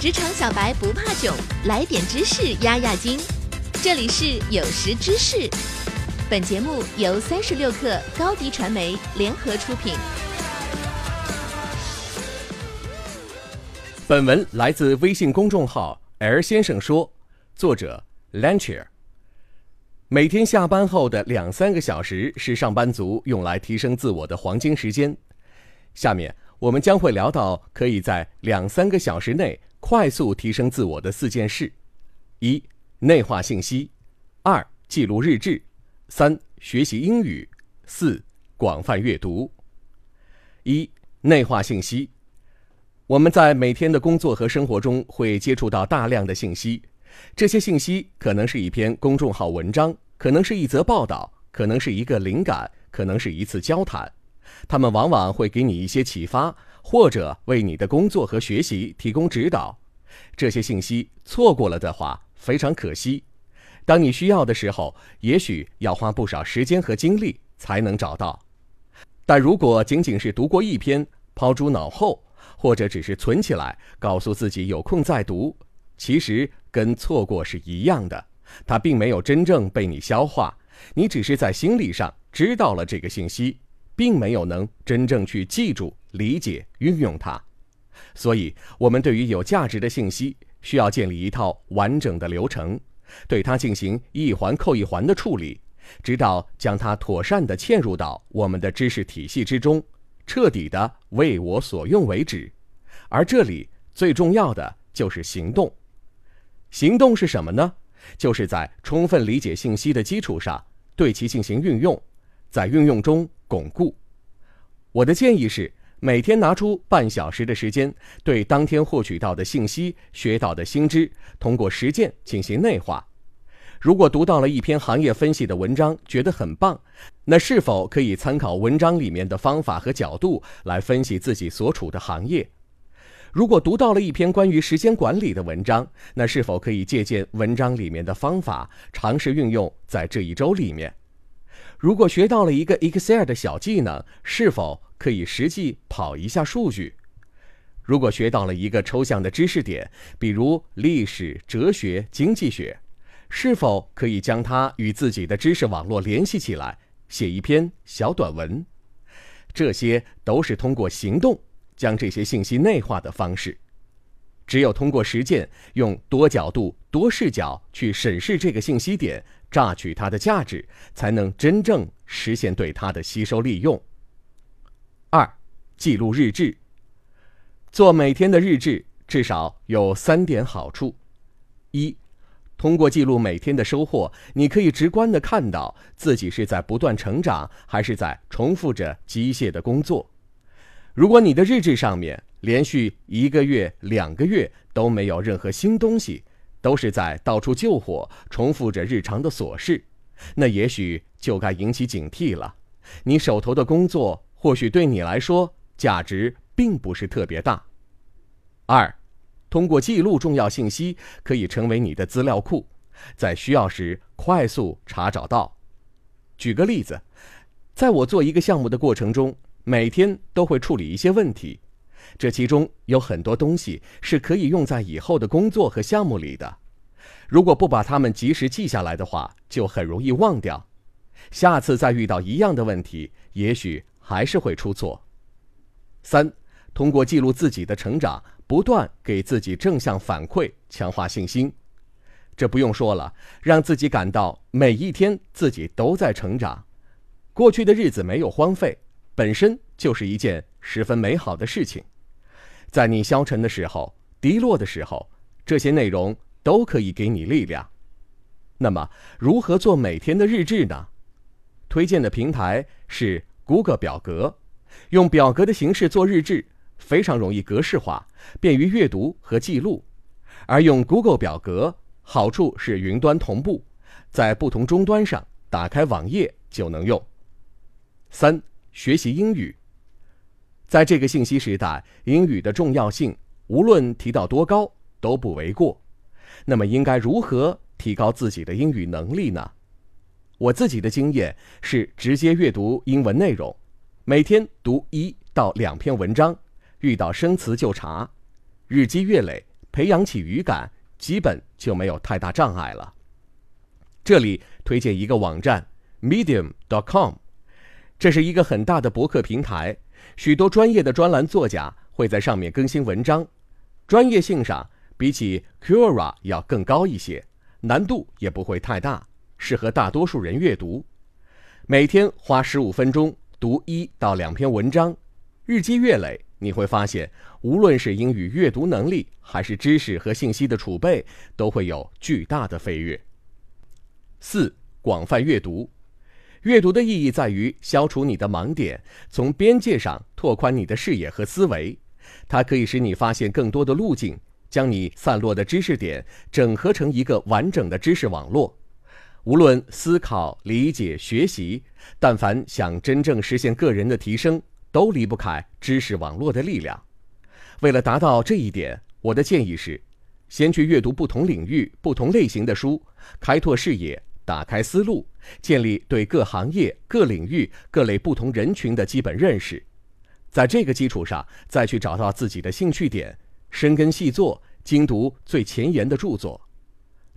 职场小白不怕囧，来点知识压压惊。这里是有识知识，本节目由三十六克高低传媒联合出品。本文来自微信公众号 “L 先生说”，作者 Lancher。每天下班后的两三个小时是上班族用来提升自我的黄金时间。下面我们将会聊到可以在两三个小时内。快速提升自我的四件事：一、内化信息；二、记录日志；三、学习英语；四、广泛阅读。一、内化信息。我们在每天的工作和生活中会接触到大量的信息，这些信息可能是一篇公众号文章，可能是一则报道，可能是一个灵感，可能是一次交谈。他们往往会给你一些启发。或者为你的工作和学习提供指导，这些信息错过了的话非常可惜。当你需要的时候，也许要花不少时间和精力才能找到。但如果仅仅是读过一篇，抛诸脑后，或者只是存起来，告诉自己有空再读，其实跟错过是一样的。它并没有真正被你消化，你只是在心理上知道了这个信息。并没有能真正去记住、理解、运用它，所以，我们对于有价值的信息，需要建立一套完整的流程，对它进行一环扣一环的处理，直到将它妥善地嵌入到我们的知识体系之中，彻底的为我所用为止。而这里最重要的就是行动。行动是什么呢？就是在充分理解信息的基础上，对其进行运用。在运用中巩固。我的建议是，每天拿出半小时的时间，对当天获取到的信息、学到的新知，通过实践进行内化。如果读到了一篇行业分析的文章，觉得很棒，那是否可以参考文章里面的方法和角度来分析自己所处的行业？如果读到了一篇关于时间管理的文章，那是否可以借鉴文章里面的方法，尝试运用在这一周里面？如果学到了一个 Excel 的小技能，是否可以实际跑一下数据？如果学到了一个抽象的知识点，比如历史、哲学、经济学，是否可以将它与自己的知识网络联系起来，写一篇小短文？这些都是通过行动将这些信息内化的方式。只有通过实践，用多角度、多视角去审视这个信息点。榨取它的价值，才能真正实现对它的吸收利用。二、记录日志。做每天的日志，至少有三点好处：一、通过记录每天的收获，你可以直观的看到自己是在不断成长，还是在重复着机械的工作。如果你的日志上面连续一个月、两个月都没有任何新东西，都是在到处救火，重复着日常的琐事，那也许就该引起警惕了。你手头的工作或许对你来说价值并不是特别大。二，通过记录重要信息，可以成为你的资料库，在需要时快速查找到。举个例子，在我做一个项目的过程中，每天都会处理一些问题。这其中有很多东西是可以用在以后的工作和项目里的，如果不把它们及时记下来的话，就很容易忘掉。下次再遇到一样的问题，也许还是会出错。三，通过记录自己的成长，不断给自己正向反馈，强化信心。这不用说了，让自己感到每一天自己都在成长，过去的日子没有荒废，本身就是一件十分美好的事情。在你消沉的时候、低落的时候，这些内容都可以给你力量。那么，如何做每天的日志呢？推荐的平台是 Google 表格，用表格的形式做日志，非常容易格式化，便于阅读和记录。而用 Google 表格，好处是云端同步，在不同终端上打开网页就能用。三、学习英语。在这个信息时代，英语的重要性无论提到多高都不为过。那么，应该如何提高自己的英语能力呢？我自己的经验是直接阅读英文内容，每天读一到两篇文章，遇到生词就查，日积月累，培养起语感，基本就没有太大障碍了。这里推荐一个网站，medium.com，这是一个很大的博客平台，许多专业的专栏作家会在上面更新文章，专业性上比起 Quora 要更高一些，难度也不会太大，适合大多数人阅读。每天花十五分钟读一到两篇文章，日积月累，你会发现，无论是英语阅读能力，还是知识和信息的储备，都会有巨大的飞跃。四、广泛阅读。阅读的意义在于消除你的盲点，从边界上拓宽你的视野和思维。它可以使你发现更多的路径，将你散落的知识点整合成一个完整的知识网络。无论思考、理解、学习，但凡想真正实现个人的提升，都离不开知识网络的力量。为了达到这一点，我的建议是：先去阅读不同领域、不同类型的书，开拓视野。打开思路，建立对各行业、各领域、各类不同人群的基本认识，在这个基础上，再去找到自己的兴趣点，深耕细作，精读最前沿的著作。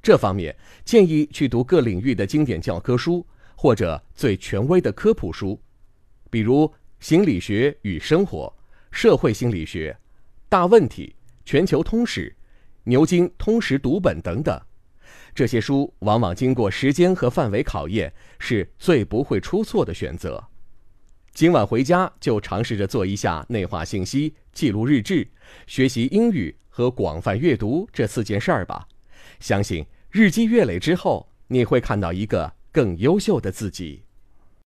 这方面建议去读各领域的经典教科书，或者最权威的科普书，比如《心理学与生活》《社会心理学》《大问题》《全球通史》《牛津通识读本》等等。这些书往往经过时间和范围考验，是最不会出错的选择。今晚回家就尝试着做一下内化信息、记录日志、学习英语和广泛阅读这四件事儿吧。相信日积月累之后，你会看到一个更优秀的自己。